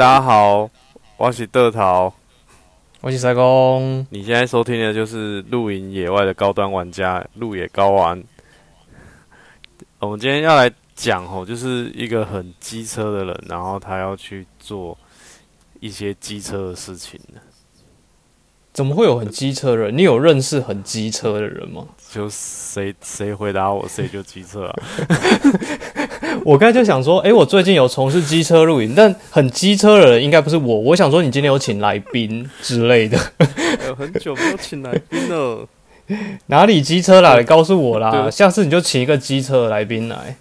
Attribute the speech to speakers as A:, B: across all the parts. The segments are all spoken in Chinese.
A: 嗨，大家好，我是德桃。
B: 我是塞公，
A: 你现在收听的就是露营野外的高端玩家路野高玩。我们今天要来讲哦，就是一个很机车的人，然后他要去做一些机车的事情
B: 怎么会有很机车的人？你有认识很机车的人吗？
A: 就谁谁回答我，谁就机车啊。
B: 我刚才就想说，哎、我最近有从事机车露营，但很机车的人应该不是我。我想说，你今天有请来宾之类的，
A: 有很久没有请来宾了。
B: 哪里机车啦？你告诉我啦，下次你就请一个机车的来宾来。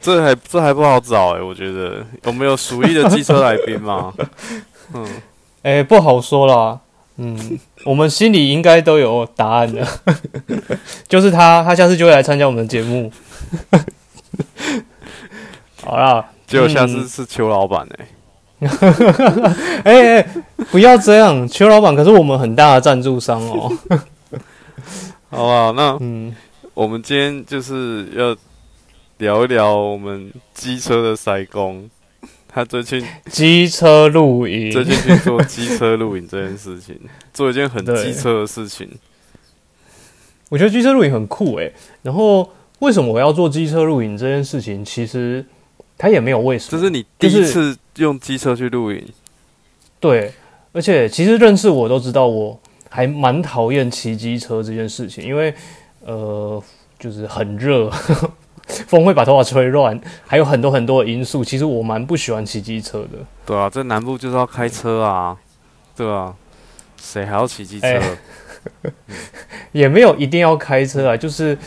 A: 这还这还不好找哎、我觉得有没有熟意的机车来宾吗？嗯，
B: 哎、不好说啦。嗯，我们心里应该都有答案的，就是他，他下次就会来参加我们的节目。好啦，
A: 结果下次是邱老板哎、
B: 哎、哎、不要这样，邱老板可是我们很大的赞助商哦。
A: 好吧，那
B: 嗯，
A: 我们今天就是要聊一聊我们机车的塞工，他最近
B: 机车露营，
A: 最近去做机车露营这件事情，做一件很机车的事情。
B: 我觉得机车露营很酷诶。然后为什么我要做机车露营这件事情？其实他也没有为什么，
A: 这是你第一次用机车去露营，
B: 对。而且其实认识我都知道，我还蛮讨厌骑机车这件事情，因为呃，就是很热，风会把头发吹乱，还有很多很多的因素。其实我蛮不喜欢骑机车的。
A: 对啊，在南部就是要开车啊，对啊，谁还要骑机车？
B: 哎也没有一定要开车啊，就是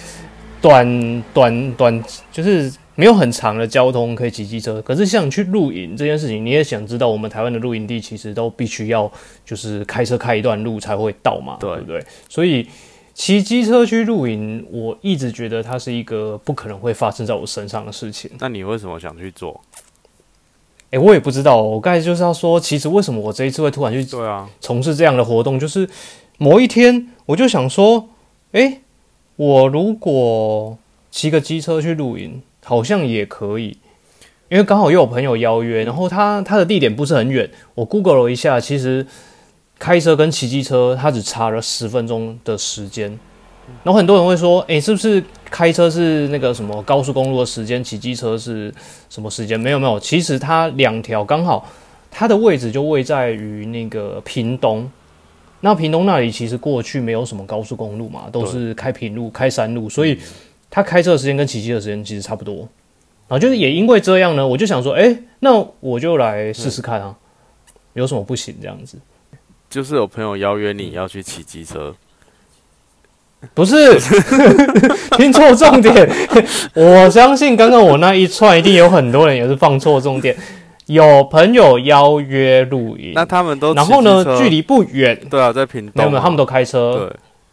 B: 短短短，就是没有很长的交通可以骑机车。可是像你去露营这件事情，你也想知道，我们台湾的露营地其实都必须要就是开车开一段路才会到嘛，
A: 对
B: 对不对？所以骑机车去露营，我一直觉得它是一个不可能会发生在我身上的事情。
A: 那你为什么想去做？
B: 诶，我也不知道哦、我刚才就是要说，其实为什么我这一次会突然去
A: 对啊，
B: 从事这样的活动，就是某一天我就想说，诶，我如果骑个机车去露营，好像也可以，因为刚好又有朋友邀约，然后他他的地点不是很远，我 Google 了一下，其实开车跟骑机车它只差了十分钟的时间。然后很多人会说，诶，是不是开车是那个什么高速公路的时间，骑机车是什么时间？没有没有，其实它两条刚好，它的位置就位在于那个屏东。那屏东那里其实过去没有什么高速公路嘛，都是开平路、开山路，所以他开车的时间跟骑机的时间其实差不多。然后就是也因为这样呢，我就想说，哎、那我就来试试看啊，有什么不行这样子？
A: 就是有朋友邀约你要去骑机车，
B: 不是，听错重点。我相信刚刚我那一串一定有很多人也是放错重点。有朋友邀约露营，
A: 那他们都
B: 然后呢距离不远，
A: 对啊，在屏东嘛，
B: 没有没有，他们都开车，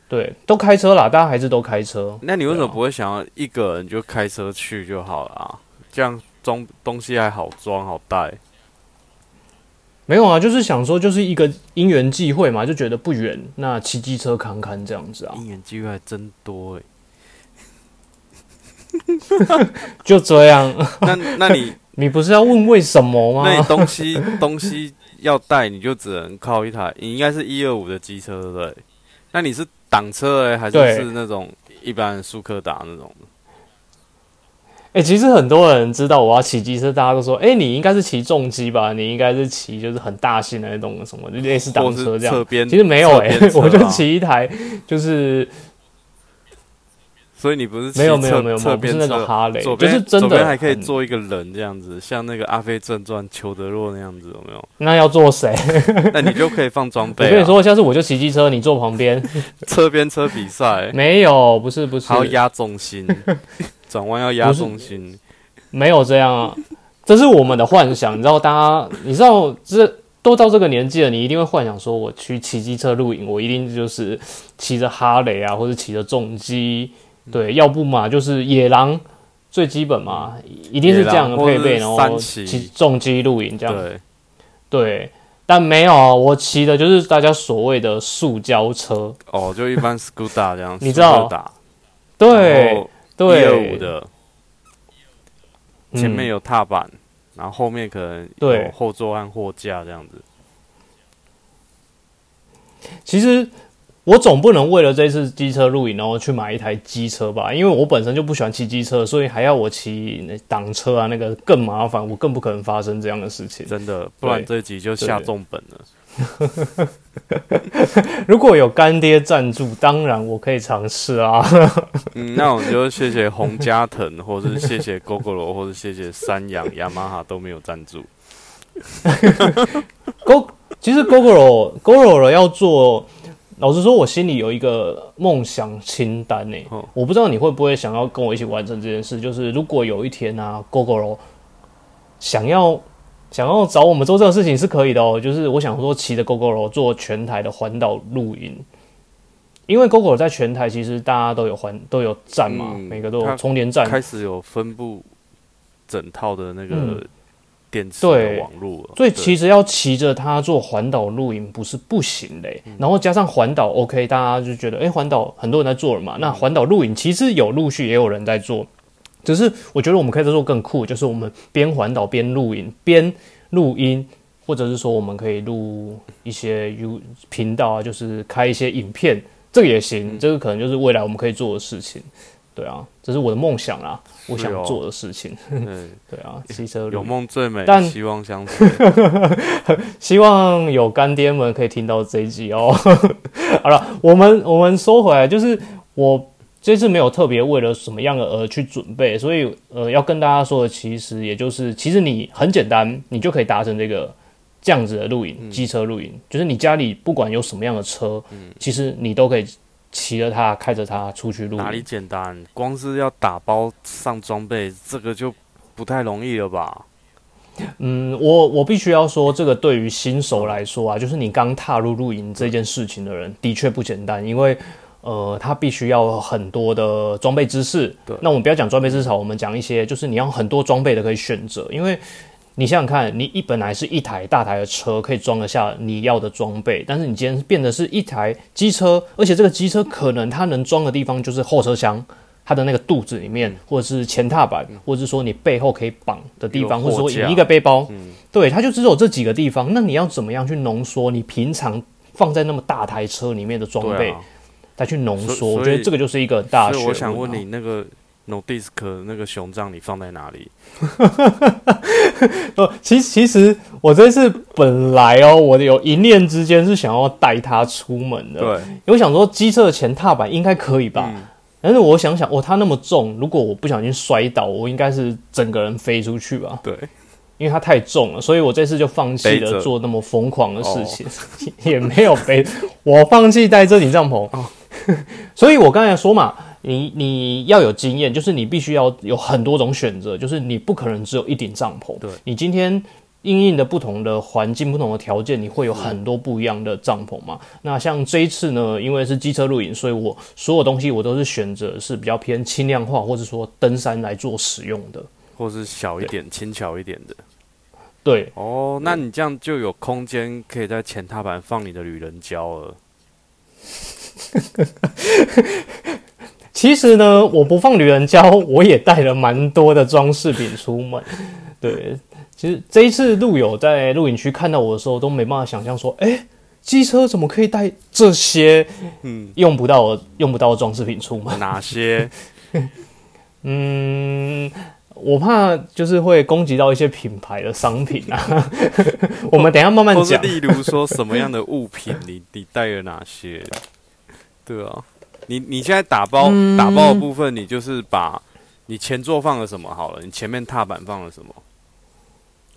A: 对。
B: 对，都开车啦，大家还是都开车。
A: 那你为什么不会想要一个人就开车去就好了啊？这样装东西还好装好带。
B: 没有啊，就是想说，就是一个因缘际会嘛，就觉得不远，那骑机车看看这样子啊，
A: 因缘机会还真多哎。
B: 就这样。
A: 那那你
B: 你不是要问为什么吗
A: 那你？东西东西要带，你就只能靠一台，你应该是一二五的机车对不对？那你是挡车哎，还是
B: 对
A: 是那种一般速克达那种的？
B: 哎、其实很多人知道我要骑机车，大家都说，哎、你应该是骑重机吧？你应该是骑就是很大型的那种什么，就类似挡车这样。其实没有哎、我就骑一台，就是
A: 所以你不是骑
B: 没有没有
A: 侧
B: 没有不是那种哈雷，就是真的
A: 左还可以
B: 很。
A: 坐一个人这样子，像那个《阿飞正传》裘德洛那样子，有没有？
B: 那要坐谁？
A: 那你就可以放装
B: 我
A: 备、啊。
B: 跟你，说，下次我就骑机车，你坐旁边。
A: 车边车比赛
B: 没有，不是不是
A: 还，要压重心，转弯要压重心。
B: 没有这样啊，这是我们的幻想。你知道，大家你知道，这都到这个年纪了，你一定会幻想说，我去骑机车露营，我一定就是骑着哈雷啊，或者骑着重机，对，要不嘛就是野狼，最基本嘛，一定是这样的配备，然后
A: 三骑
B: 骑重机露营这样，
A: 对，
B: 对。但没有啊，我骑的就是大家所谓的塑胶车，
A: 哦，就一般 scooter 这样，
B: 你知道？对
A: 一二
B: 对，
A: 五的，
B: 嗯
A: 前面有踏板，然后后面可能有后座和货架这样子。
B: 其实我总不能为了这次机车露营，然后去买一台机车吧？因为我本身就不喜欢骑机车，所以还要我骑那挡车啊，那个更麻烦，我更不可能发生这样的事情。
A: 真的，不然这集就下重本了。
B: 如果有干爹赞助，当然我可以尝试啊。
A: 嗯，那我们就谢谢洪家腾，或者是谢谢 GoGo 或是谢谢三洋、雅马哈都没有赞助。
B: Go，其实 GoGo GoGo 要做，老实说，我心里有一个梦想清单呢、
A: 哦
B: 我不知道你会不会想要跟我一起完成这件事。就是如果有一天啊，GoGo 想要想要找我们做这个事情是可以的哦。就是我想说，骑着 GoGo 做全台的环岛露营。因为 GoGo 在全台其实大家都有环都有站嘛，
A: 嗯
B: 每个都有充电站，
A: 开始有分布整套的那个
B: 嗯
A: 电池的
B: 对
A: 网络了，
B: 所以其实要骑着它做环岛露营不是不行的欸、然后加上环岛 OK，大家就觉得哎，环、岛很多人在做了嘛。那环岛露营其实有陆续也有人在做，只是我觉得我们可以再做更酷，就是我们边环岛边录影边录音，或者是说我们可以录一些 U 频道啊，就是开一些影片，这个也行。这个可能就是未来我们可以做的事情。对啊，这是我的梦想啦，我想做的事情。
A: 嗯，
B: 对啊，汽车
A: 有梦最美，
B: 但
A: 希望相随。
B: 希望有干爹们可以听到这一集哦。好了，我们我们说回来，就是我这次没有特别为了什么样的而去准备，所以呃，要跟大家说的，其实也就是，其实你很简单，你就可以达成这个这样子的露营，机车露营，就是你家里不管有什么样的车，其实你都可以骑着它，开着它出去露营
A: 哪里。简单？光是要打包上装备，这个就不太容易了吧？
B: 嗯，我我必须要说，这个对于新手来说啊，就是你刚踏入露营这件事情的人，的确不简单，因为呃，它必须要很多的装备知识。
A: 对
B: 那我们不要讲装备知识，我们讲一些，就是你要很多装备的可以选择，因为你想想看，你一本来是一台大台的车，可以装得下你要的装备，但是你今天变得是一台机车，而且这个机车可能它能装的地方就是后车厢。它的那个肚子里面，或者是前踏板，或者是说你背后可以绑的地方，或者说你一个背包，
A: 嗯，
B: 对，它就只有这几个地方。那你要怎么样去浓缩你平常放在那么大台车里面的装备，
A: 啊。
B: 再去浓
A: 所
B: 缩？我觉得这个就是一个很大的学问、啊。
A: 所以我想问你，那个 No Disc 那个熊杖你放在哪里？
B: 哦，其其实我这次本来哦，我有一念之间是想要带它出门的，
A: 对，
B: 因为我想说机车的前踏板应该可以吧。
A: 嗯
B: 但是我想想，哦，它那么重，如果我不小心摔倒，我应该是整个人飞出去吧。
A: 对，
B: 因为它太重了，所以我这次就放弃了做那么疯狂的事情，也没有背，我放弃带这顶帐篷。
A: 哦
B: 所以我刚才说嘛，你你要有经验，就是你必须要有很多种选择，就是你不可能只有一顶帐篷。
A: 对，
B: 你今天。因应的不同的环境、不同的条件，你会有很多不一样的帐篷嘛？那像这一次呢，因为是机车露营，所以我所有东西我都是选择是比较偏轻量化，或者说登山来做使用的。
A: 或是小一点、轻巧一点的。
B: 对，
A: 哦，那你这样就有空间可以在前踏板放你的旅人胶了。
B: 其实呢，我不放女人胶，我也带了蛮多的装饰品出门。对，其实这一次路友在录影区看到我的时候，都没办法想象说，哎、机车怎么可以带这些
A: 嗯，
B: 用不到用不到的装饰品出门？
A: 哪些？
B: 嗯，我怕就是会攻击到一些品牌的商品啊。我们等一下慢慢讲。
A: 例如说什么样的物品你你带了哪些？对啊，你你现在打包、
B: 嗯。
A: 打包的部分，你就是把你前座放了什么好了，你前面踏板放了什么？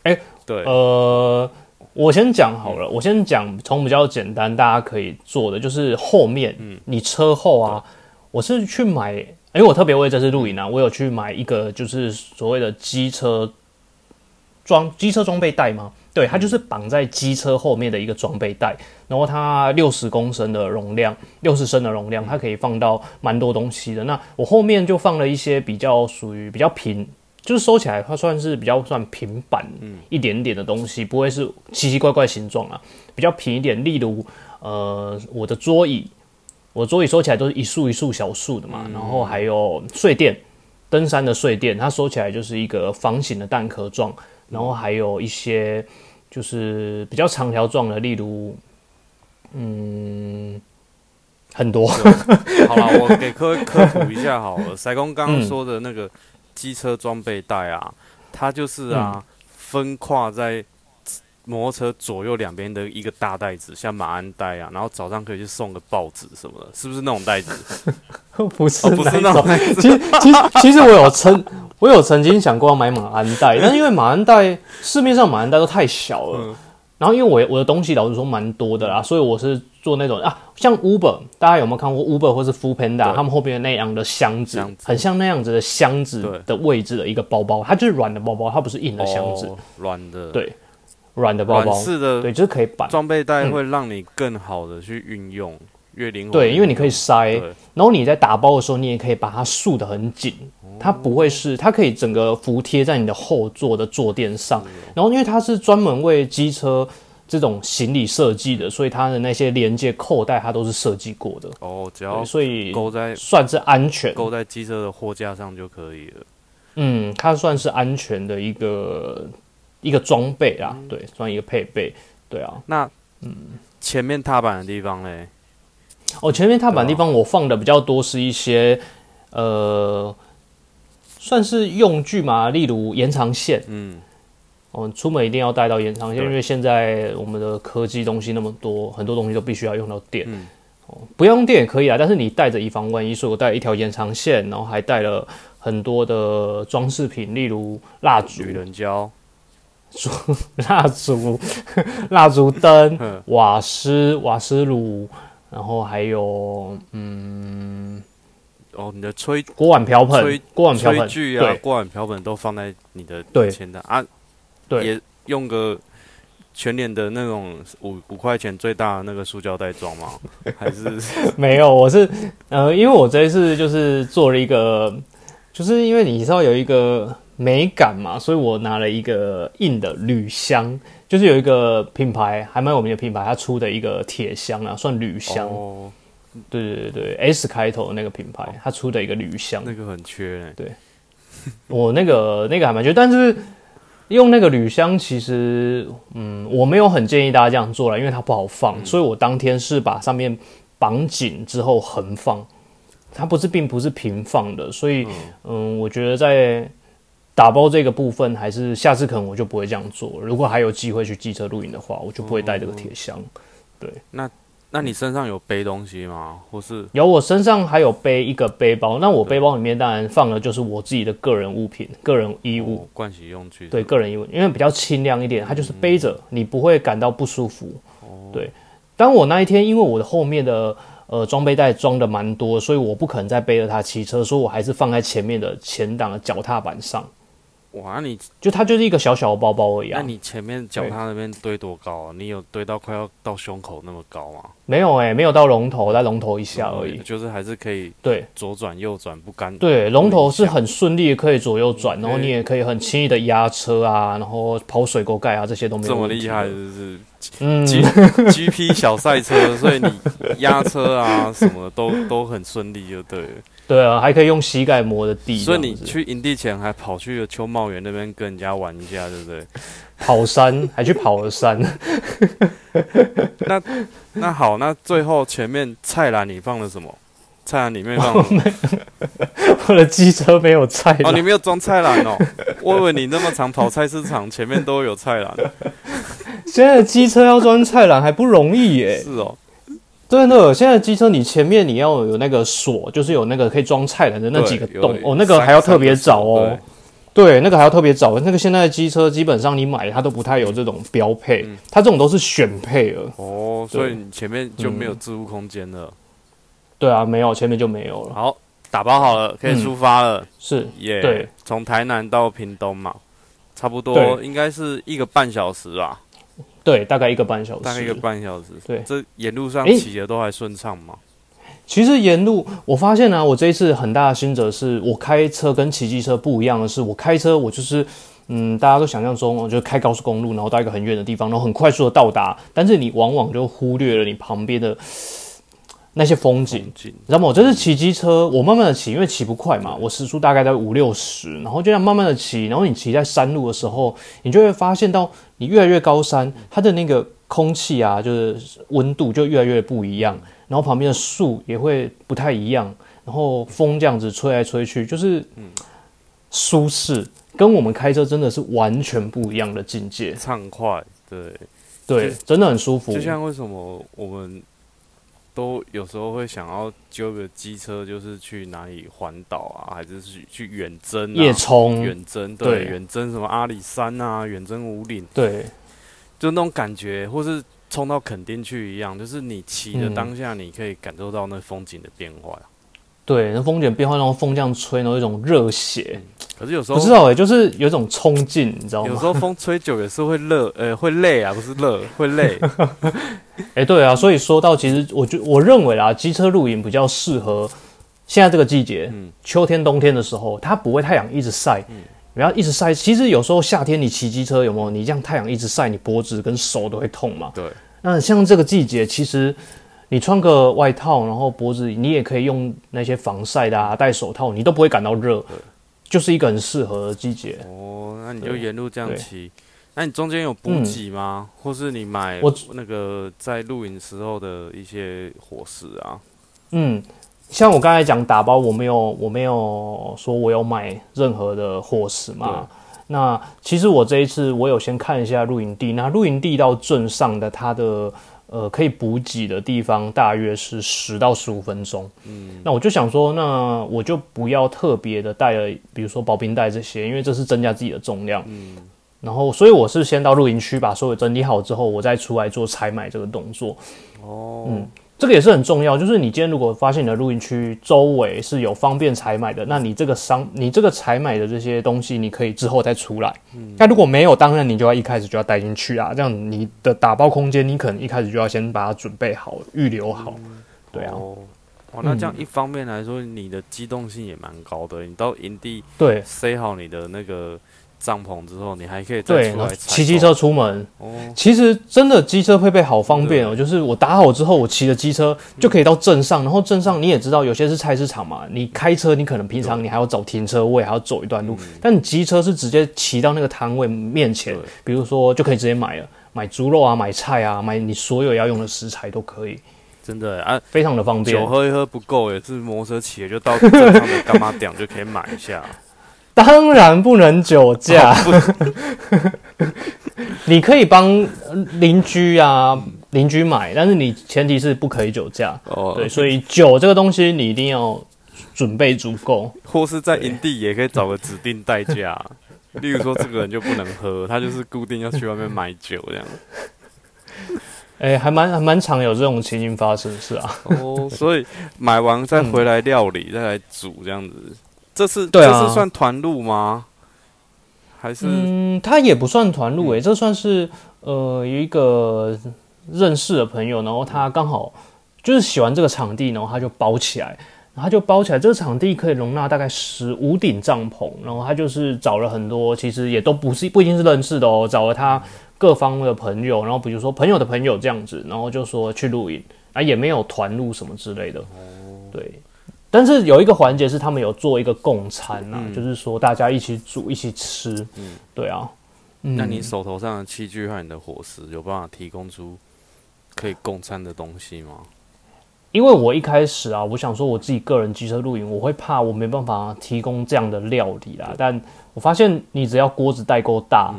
B: 哎
A: 对，
B: 呃，我先讲好了，我先讲从比较简单，大家可以做的，就是后面，
A: 嗯。
B: 你车后啊，我是去买，因为我特别为这次露营啊，我有去买一个就是所谓的机车装机车装备袋吗？对，它就是绑在机车后面的一个装备袋，然后它六十公升的容量，六十升的容量，它可以放到蛮多东西的。那我后面就放了一些比较属于比较平，就是收起来它算是比较算平板一点点的东西，不会是奇奇怪怪形状啊，比较平一点。例如，呃，我的桌椅，我桌椅收起来都是一束一束小束的嘛，然后还有睡垫，登山的睡垫，它收起来就是一个方形的蛋壳状。然后还有一些就是比较长条状的，例如，嗯，很多。
A: 好了，我给各位科普一下好了。塞工刚刚说的那个机车装备带啊，它就是啊，分跨在摩托车左右两边的一个大袋子，像马鞍袋啊，然后早上可以去送个报纸什么的，是不是那种袋子？
B: 不是，
A: 不是那种。袋子。
B: 其实，其实，其实我有曾，我有曾经想过要买马鞍袋，但是因为马鞍袋市面上马鞍袋都太小了。然后因为我我的东西老实说蛮多的啦，所以我是做那种啊，像 Uber，大家有没有看过 Uber 或是 f o o Panda，他们后边那样的箱子，很像那样子的箱子的位置的一个包包，它就是软的包包，它不是硬的箱子，
A: 软的，
B: 对，软的包包，
A: 是的，
B: 对，就是可以绑。
A: 装备袋，会让你更好的去运用。越灵活，
B: 对，因为你可以塞，然后你在打包的时候，你也可以把它束得很紧，它不会是，它可以整个服贴在你的后座的坐垫上，然后因为它是专门为机车这种行李设计的，所以它的那些连接扣带它都是设计过的。
A: 哦，只要
B: 所以
A: 勾在
B: 算是安全，
A: 勾在机车的货架上就可以了。
B: 嗯，它算是安全的一个一个装备啊，对，算一个配备，对啊。
A: 那嗯，前面踏板的地方嘞？
B: 哦，前面踏板地方我放的比较多是一些，呃，算是用具嘛，例如延长线。嗯，哦，出门一定要带到延长线，因为现在我们的科技东西那么多，很多东西都必须要用到电。哦，不用电也可以啊，但是你带着以防万一，所以我带了一条延长线，然后还带了很多的装饰品，例如蜡烛、
A: 女人胶、
B: 蜡烛、蜡烛灯、瓦斯、瓦斯炉。然后还有，嗯，
A: 哦，你的吹
B: 锅碗瓢盆、锅碗瓢盆
A: 具啊，锅碗瓢盆都放在你的前的啊，
B: 对，
A: 也用个全脸的那种五五块钱最大的那个塑胶袋装吗？还是
B: 没有？我是呃，因为我这一次就是做了一个，就是因为你知道有一个美感嘛，所以我拿了一个硬的铝箱。就是有一个品牌还蛮有名的品牌，它出的一个铁箱啊，算铝箱。哦，对对对对，S 开头的那个品牌，它出的一个铝箱，
A: 那个很缺。
B: 对，我那个那个还蛮缺，但是用那个铝箱，其实嗯，我没有很建议大家这样做了，因为它不好放。所以我当天是把上面绑紧之后横放，它不是并不是平放的，所以嗯，我觉得在。打包这个部分，还是下次可能我就不会这样做。如果还有机会去机车露营的话，我就不会带这个铁箱。对，
A: 那那你身上有背东西吗？或是
B: 有，我身上还有背一个背包。那我背包里面当然放的就是我自己的个人物品、个人衣物、
A: 盥洗用具。
B: 对，个人衣物，因为比较轻量一点，它就是背着你不会感到不舒服。哦，对。当我那一天，因为我的后面的呃装备袋装的蛮多，所以我不可能再背着它骑车，所以我还是放在前面的前挡的脚踏板上。
A: 哇，你
B: 就它就是一个小小的包包而已。
A: 那你前面脚踏那边堆多高啊？你有堆到快要到胸口那么高吗？
B: 没有哎，没有到龙头，在龙头以下而已。
A: 就是还是可以
B: 对
A: 左转右转不干。
B: 对，龙头是很顺利，可以左右转，然后你也可以很轻易的压车啊，然后跑水沟盖啊，这些都没有。
A: 这么厉害，就是嗯，G G P 小赛车，所以你压车啊什么都都很顺利，就对。
B: 对啊，还可以用膝盖磨的地。
A: 所以你去营地前还跑去了秋茂园那边跟人家玩一下，对不对？
B: 跑山还去跑了山。
A: 那那好，那最后前面菜篮你放了什么？菜篮里面放
B: 我的机车没有菜篮
A: 哦，你没有装菜篮哦。我以为你那么长跑菜市场，前面都有菜篮。
B: 现在的机车要装菜篮还不容易耶。
A: 是哦。
B: 对的，现在机车你前面你要有那个锁，就是有那个可以装菜篮的那几个洞哦，那个还要特别找哦。对，那个还要特别找。那个现在的机车基本上你买它都不太有这种标配，它这种都是选配了。
A: 哦，所以你前面就没有置物空间了。
B: 对啊，没有，前面就没有了。
A: 好，打包好了，可以出发了。
B: 是，
A: 耶。
B: 对，
A: 从台南到屏东嘛，差不多应该是一个半小时吧。
B: 对，大概一个半小时。
A: 大概一个半小时。
B: 对，
A: 这沿路上骑的都还顺畅吗？
B: 其实沿路我发现呢，我这一次很大的心得是，我开车跟骑机车不一样的是，我开车我就是，嗯，大家都想象中，我就是开高速公路，然后到一个很远的地方，然后很快速的到达。但是你往往就忽略了你旁边的那些风
A: 景。
B: 你知道吗？我这是骑机车，我慢慢的骑，因为骑不快嘛，我时速大概在五六十，然后就这样慢慢的骑，然后你骑在山路的时候，你就会发现到你越来越高山，它的那个空气啊，就是温度就越来越不一样，然后旁边的树也会不太一样，然后风这样子吹来吹去，就是舒适，跟我们开车真的是完全不一样的境界。
A: 畅快，对，
B: 对，真的很舒服。
A: 就像为什么我们都有时候会想要揪个机车，就是去哪里环岛啊，还是去去远征、啊、
B: 夜冲，
A: 远征，
B: 对
A: 对，远征什么阿里山啊，远征五岭，
B: 对，
A: 就那种感觉，或是冲到垦丁去一样，就是你骑的
B: 嗯。
A: 当下，你可以感受到那风景的变化。
B: 对，那风卷变化，然后风这样吹，然后有一种热血。
A: 可是有时候
B: 不知道哎、就是有一种冲劲，你知道吗？
A: 有时候风吹久也是会热，呃，会累啊，不是热，会累。
B: 哎、对啊，所以说到其实我觉我认为啦，机车露营比较适合现在这个季节，
A: 嗯
B: 秋天、冬天的时候，它不会太阳一直晒，不要一直晒。其实有时候夏天你骑机车有没有？你这样太阳一直晒，你脖子跟手都会痛嘛。
A: 对，
B: 那像这个季节，其实你穿个外套，然后脖子你也可以用那些防晒的啊，戴手套，你都不会感到热，就是一个很适合的季节。
A: 哦，那你就沿路这样
B: 对
A: 骑。那你中间有补给吗？或是你买
B: 我
A: 那个在露营时候的一些伙食啊？
B: 嗯，像我刚才讲打包，我没有我没有说我有买任何的伙食嘛。那其实我这一次我有先看一下露营地，那露营地到镇上的它的呃可以补给的地方大约是十到十五分钟。嗯，那我就想说，那我就不要特别的带了，比如说保冰袋这些，因为这是增加自己的重量。嗯。然后，所以我是先到露营区把所有整理好之后，我再出来做采买这个动作。
A: 哦，
B: 嗯这个也是很重要，就是你今天如果发现你的露营区周围是有方便采买的，那你这个商，你这个采买的这些东西，你可以之后再出来。那如果没有，当然你就要一开始就要带进去啊，这样你的打包空间，你可能一开始就要先把它准备好、预留好。对啊，
A: 哦，哇，那这样一方面来说，你的机动性也蛮高的。你到营地
B: 对
A: 塞好你的那个帐篷之后，你还可以再
B: 对，骑机车出门，
A: 哦，
B: 其实真的机车配备好方便哦，就是我打好之后，我骑着机车就可以到镇上，然后镇上你也知道，有些是菜市场嘛，你开车你可能平常你还要找停车位，还要走一段路，但你机车是直接骑到那个摊位面前，比如说就可以直接买了，买猪肉啊，买菜啊，买你所有要用的食材都可以，
A: 真的啊，
B: 非常的方便。
A: 酒。喝一喝不够，也是摩托车骑了就到正常的干妈店就可以买一下。
B: 当然不能酒驾，你可以帮呃邻居啊邻居买，但是你前提是不可以酒驾。
A: 哦，
B: 对，所以酒这个东西你一定要准备足够。
A: 或是在营地也可以找个指定代驾，例如说这个人就不能喝，他就是固定要去外面买酒这样。
B: 哎、还蛮还蛮常有这种情形发生，是啊。
A: 哦，所以买完再回来料理，再来煮这样子。这是
B: 对啊
A: 这是算团路吗？还是、
B: 嗯，他也不算团路诶、这算是呃有一个认识的朋友，然后他刚好就是喜欢这个场地，然后他就包起来，然后他就包起来。这个场地可以容纳大概十五顶帐篷，然后他就是找了很多，其实也都不是不一定是认识的哦，找了他各方的朋友，然后比如说朋友的朋友这样子，然后就说去露营啊，也没有团露什么之类的，对。但是有一个环节是他们有做一个共餐啊，就是说大家一起煮一起吃，嗯对啊。嗯
A: 那你手头上的器具和你的伙食有办法提供出可以共餐的东西吗？
B: 因为我一开始啊，我想说我自己个人机车露营，我会怕我没办法提供这样的料理啦。但我发现你只要锅子带够大，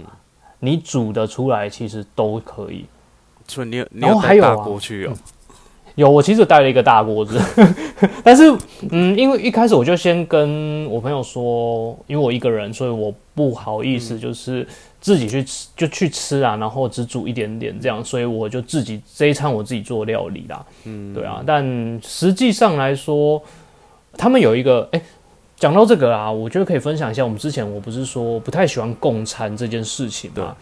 B: 你煮的出来，其实都可以。
A: 所以你有你有带大锅去哦、
B: 有，我其实带了一个大锅子，但是嗯，因为一开始我就先跟我朋友说，因为我一个人，所以我不好意思就是自己去吃，就去吃啊，然后只煮一点点这样，所以我就自己这一餐我自己做料理啦。嗯，对啊，但实际上来说，他们有一个哎。讲到这个啊，我觉得可以分享一下。我们之前我不是说不太喜欢共餐这件事情
A: 对
B: 嘛？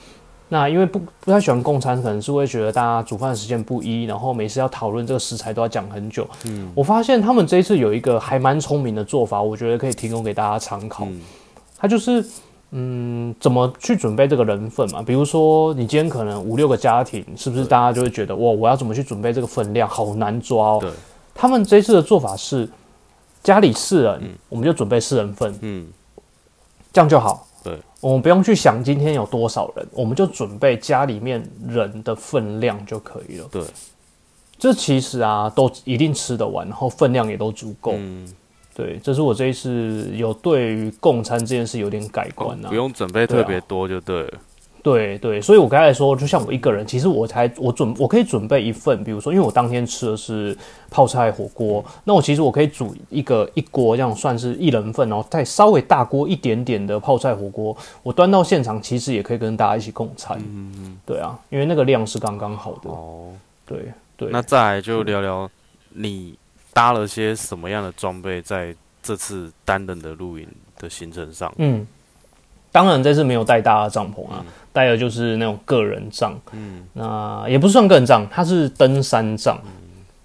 B: 那因为不不太喜欢共餐，可能是会觉得大家煮饭的时间不一，然后每次要讨论这个食材都要讲很久。嗯，我发现他们这一次有一个还蛮聪明的做法，我觉得可以提供给大家参考。
A: 嗯
B: 它就是嗯，怎么去准备这个人份嘛？比如说你今天可能五六个家庭，是不是大家就会觉得哇，我要怎么去准备这个分量，好难抓哦。
A: 对，
B: 他们这次的做法是家里四人，我们就准备四人份，
A: 嗯，
B: 这样就好。
A: 对，
B: 我们不用去想今天有多少人，我们就准备家里面人的分量就可以了。
A: 对，
B: 这其实啊，都一定吃得完，然后分量也都足够。
A: 嗯，
B: 对，这是我这一次有对于共餐这件事有点改观啊
A: 不。用准备特别多就对了。
B: 对对，所以我刚才说，就像我一个人，其实我才我准我可以准备一份，比如说，因为我当天吃的是泡菜火锅，那我其实我可以煮一个一锅，这样算是一人份，然后再稍微大锅一点点的泡菜火锅，我端到现场，其实也可以跟大家一起共餐。
A: 嗯嗯，
B: 对啊，因为那个量是刚刚好的。
A: 哦，
B: 对对，
A: 那再来就聊聊你搭了些什么样的装备在这次单人的露营的行程上？
B: 嗯，当然这次没有带大的帐篷啊，带的就是那种个人帐。
A: 嗯，
B: 那也不算个人帐，它是登山帐，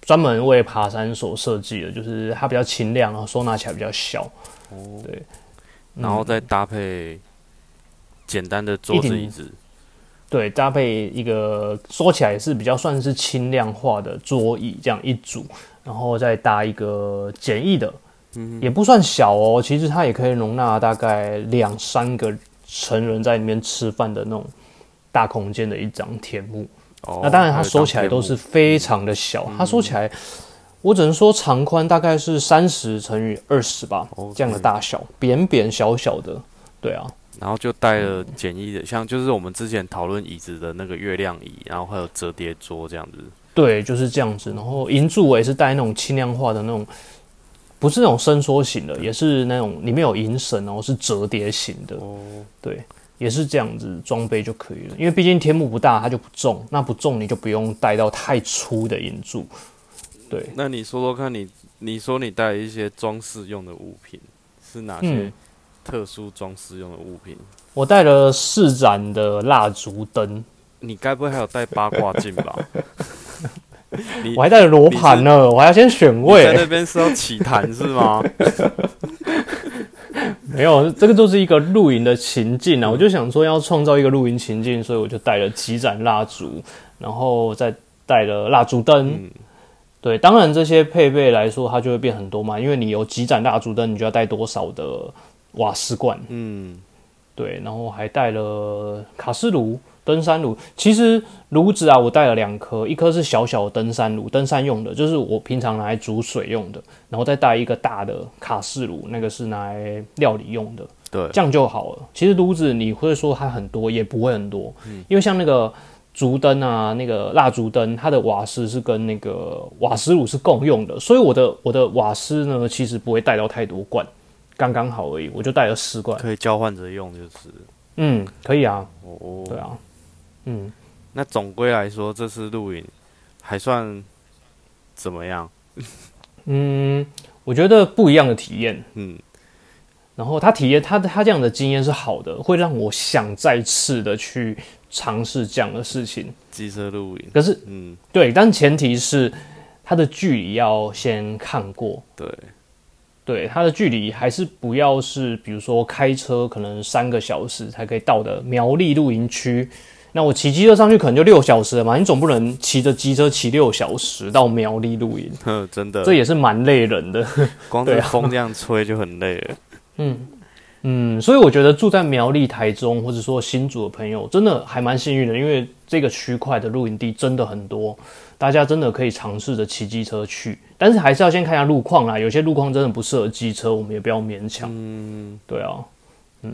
B: 专门为爬山所设计的，就是它比较轻量，然后收纳起来比较小。
A: 哦，
B: 对，
A: 然后再搭配简单的桌子椅子，
B: 对，搭配一个说起来是比较算是轻量化的桌椅，这样一组，然后再搭一个简易的，
A: 嗯
B: 也不算小哦，其实它也可以容纳大概两三个成人在里面吃饭的那种大空间的一张天幕。
A: 哦，
B: 那当然，它收起来都是非常的小，它收起来，我只能说长宽大概是三十乘以二十吧这样的大小，扁扁小小的，对啊，
A: 然后就带了简易的，像就是我们之前讨论椅子的那个月亮椅，然后还有折叠桌这样子。
B: 对，就是这样子。然后银柱我也是带那种轻量化的那种，不是那种伸缩型的，也是那种里面有银绳，然后是折叠型的，
A: 哦，
B: 对，也是这样子装备就可以了。因为毕竟天幕不大，它就不重，那不重你就不用带到太粗的银柱，对。
A: 那你说说看你，你说你带一些装饰用的物品，是哪些
B: 嗯
A: 特殊装饰用的物品？
B: 我带了四盏的蜡烛灯，
A: 你该不会还有带八卦镜吧？你
B: 我还带了罗盘呢，我还要先选
A: 位在
B: 位。
A: 那边是要起坛是吗？
B: 没有，这个就是一个露营的情境啊！我就想说要创造一个露营情境，所以我就带了几盏蜡烛，然后再带了蜡烛灯。
A: 嗯，
B: 对，当然这些配备来说，它就会变很多嘛，因为你有几盏蜡烛灯，你就要带多少的瓦斯罐。
A: 嗯，
B: 对，然后还带了卡式炉、登山炉。其实炉子啊，我带了两颗，一颗是小小的登山炉，登山用的，就是我平常拿来煮水用的，然后再带一个大的卡式炉，那个是拿来料理用的，
A: 对，
B: 这样就好了。其实炉子你会说它很多，也不会很多，因为像那个。烛灯啊，那个蜡烛灯，它的瓦斯是跟那个瓦斯炉是共用的，所以我的我的瓦斯呢，其实不会带到太多罐，刚刚好而已，我就带了四罐。
A: 可以交换着用，就是
B: 嗯，可以啊，
A: 哦。
B: 对啊，嗯，
A: 那总归来说，这次露营还算怎么样？
B: 嗯，我觉得不一样的体验，
A: 嗯，
B: 然后他体验他他这样的经验是好的，会让我想再次的去尝试这样的事情。
A: 机车露营，
B: 可是
A: 嗯，
B: 对，但前提是他的距离要先看过，
A: 对，
B: 对，他的距离还是不要是比如说开车可能三个小时才可以到的苗栗露营区。那我骑机车上去可能就六小时了嘛，你总不能骑着机车骑六小时到苗栗露营，
A: 呵，真的，
B: 这也是蛮累人的。
A: 光
B: 对啊
A: 是风这样吹就很累了。
B: 嗯嗯，所以我觉得住在苗栗、台中或者说新竹的朋友，真的还蛮幸运的，因为这个区块的露营地真的很多，大家真的可以尝试着骑机车去，但是还是要先看一下路况啦，有些路况真的不适合机车，我们也不要勉强。
A: 嗯，
B: 对啊，嗯，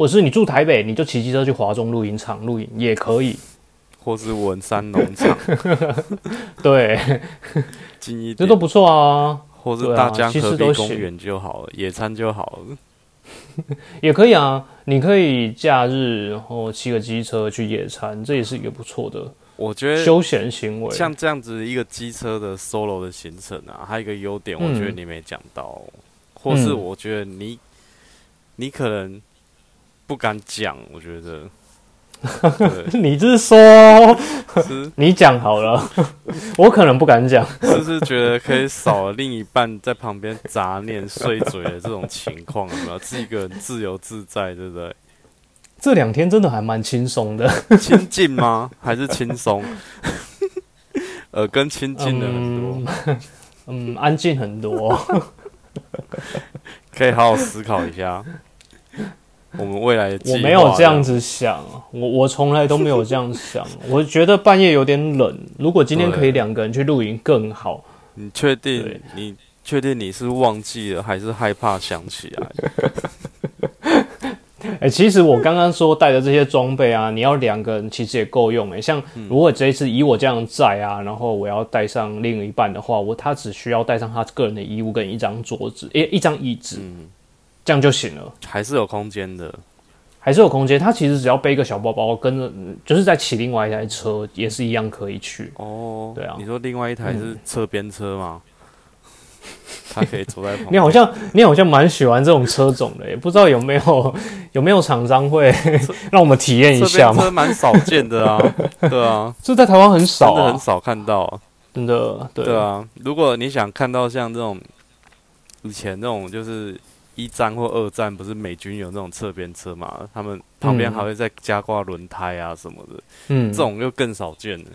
B: 或者是你住台北，你就骑机车去华中露营场露营也可以。
A: 或是文山农场
B: 对，
A: 近一点
B: 这都，不错啊，
A: 或是大江
B: 其
A: 河滨公园就好了，野餐就好了。
B: 也可以啊。你可以假日然后骑个机车去野餐，这也是一个不错的
A: 我觉得
B: 休闲行为。
A: 像这样子一个机车的 solo 的行程啊，还有一个优点，我
B: 嗯
A: 觉得你没讲到，或是
B: 嗯
A: 我觉得你你可能不敢讲，我觉得，对，
B: 你是说你讲好了，我可能不敢讲。
A: 就是觉得可以少了另一半在旁边杂念碎嘴的这种情况，有没有？自己一个人自由自在，对不对？
B: 这两天真的还蛮轻松的，
A: 亲近吗？还是轻松？呃，跟亲近的很多。
B: 嗯 嗯，安静很多。
A: 可以好好思考一下，我们未来的。
B: 我没有这样子想，我我从来都没有这样想。我觉得半夜有点冷，如果今天可以两个人去露营更好。
A: 你确定？你确定你是忘记了，还是害怕想起来？
B: 哎、其实我刚刚说带的这些装备啊，你要两个人其实也够用哎、像如果这一次以我这样在啊，然后我要带上另一半的话，我他只需要带上他个人的衣物跟一张桌子，诶、一张椅子，
A: 嗯，
B: 这样就行了。
A: 还是有空间的。
B: 还是有空间，他其实只要背一个小包包，跟着就是在骑另外一台车，也是一样可以去。
A: 哦，
B: 对啊
A: 你说另外一台是侧边车吗？他可以坐在旁边。
B: 你好像你好像蛮喜欢这种车种的，也不知道有没有 有没有厂商会 让我们体验一下吗？
A: 边车蛮少见的啊，对啊，
B: 这在台湾很少啊，
A: 真的很少看到啊。
B: 真的对
A: 对啊，如果你想看到像这种以前那种就是一战或二战，不是美军有那种侧边车嘛？他们旁边
B: 嗯
A: 还会再加挂轮胎啊什么的，
B: 嗯，
A: 这种又更少见了。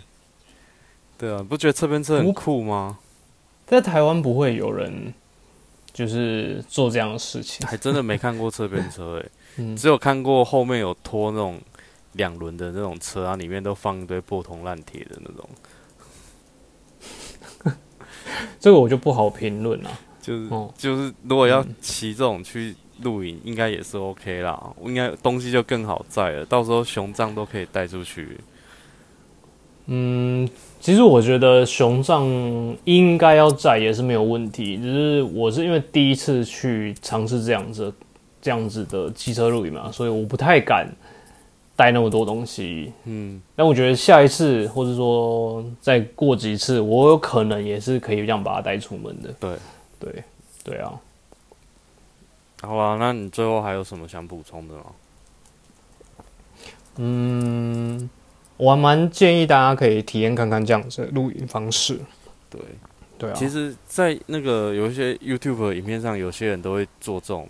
A: 对啊，不觉得侧边车很酷吗？
B: 在台湾不会有人就是做这样的事情。
A: 还真的没看过侧边车诶、
B: 嗯
A: 只有看过后面有拖那种两轮的那种车啊，里面都放一堆破铜烂铁的那种，
B: 这个我就不好评论了。
A: 就是、
B: 哦
A: 就是如果要骑这种去露营，应该也是 OK 啦，应该东西就更好载了，到时候熊杖都可以带出去。
B: 嗯，其实我觉得熊杖应该要在也是没有问题，只是我是因为第一次去尝试这样子这样子的机车露营嘛，所以我不太敢带那么多东西。
A: 嗯，
B: 但我觉得下一次，或者说再过几次，我有可能也是可以这样把它带出门的。
A: 对
B: 对对啊，
A: 好啊，那你最后还有什么想补充的吗？
B: 嗯，我还蛮建议大家可以体验看看这样子的露营方式。
A: 对，
B: 对啊，
A: 其实，在那个有一些 YouTube 影片上，有些人都会做这种，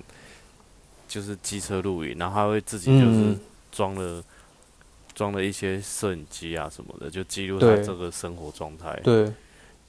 A: 就是机车录影，然后他会自己就是
B: 嗯
A: 装了装了一些摄影机啊什么的，就记录他这个生活状态，
B: 对，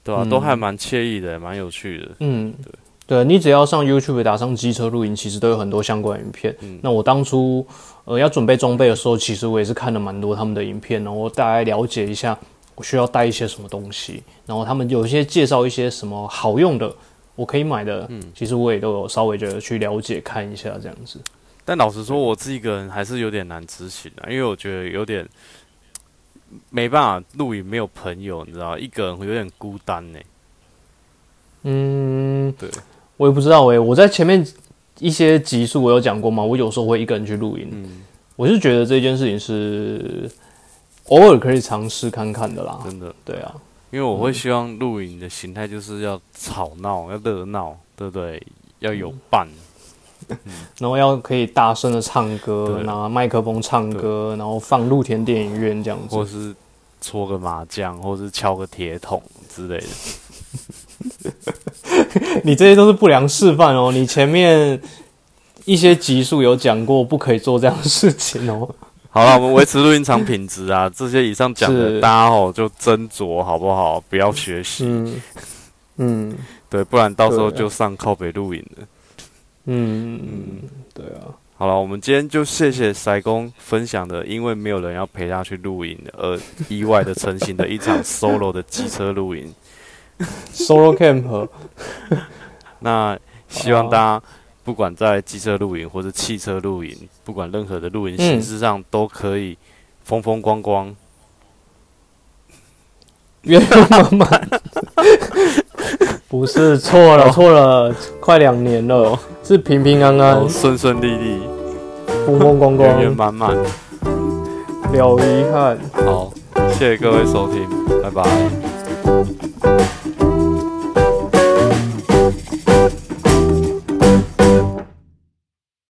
A: 对啊，
B: 嗯
A: 都还蛮惬意的，蛮有趣的。
B: 嗯
A: 对，
B: 对你只要上 YouTube 打上机车露营，其实都有很多相关影片。
A: 嗯
B: 那我当初呃要准备装备的时候，其实我也是看了蛮多他们的影片，然后大概了解一下我需要带一些什么东西，然后他们有一些介绍一些什么好用的，我可以买的，
A: 嗯
B: 其实我也都有稍微的去了解看一下这样子。
A: 但老实说，我自己一个人还是有点难执行啊，因为我觉得有点没办法露营，没有朋友，你知道，一个人会有点孤单呢。
B: 嗯，
A: 对，
B: 我也不知道诶、我在前面一些集数我有讲过吗？我有时候会一个人去露营，
A: 嗯，
B: 我是觉得这件事情是偶尔可以尝试看看的啦。
A: 真的，
B: 对啊，
A: 因为我会希望露营的形态就是要吵闹，要热闹，对不对？要有伴，
B: 然后要可以大声的唱歌，
A: 对
B: 拿麦克风唱歌，然后放露天电影院这样子。
A: 或是搓个麻将，或是敲个铁桶之类的。
B: 你这些都是不良示范哦，你前面一些集数有讲过不可以做这样的事情哦。
A: 好了，我们维持录音场品质啊，这些以上讲的，大家哦就斟酌好不好？不要学习，
B: 嗯嗯
A: 对，不然到时候就上靠北录影了。
B: 嗯嗯，对啊，
A: 好了，我们今天就谢谢塞工分享的，因为没有人要陪他去露营而意外的成型的一场 solo 的机车露营。
B: Solo Camp，
A: 那希望大家不管在机车露营或者汽车露营，不管任何的露营形式上，都可以风风光光。
B: 圆圆满满。不是错了错了，快两年了，是平平安安、
A: 顺顺利利、
B: 风风光
A: 光圆
B: 圆，
A: 满满。
B: 了遗憾。
A: 好，谢谢各位收听，拜拜。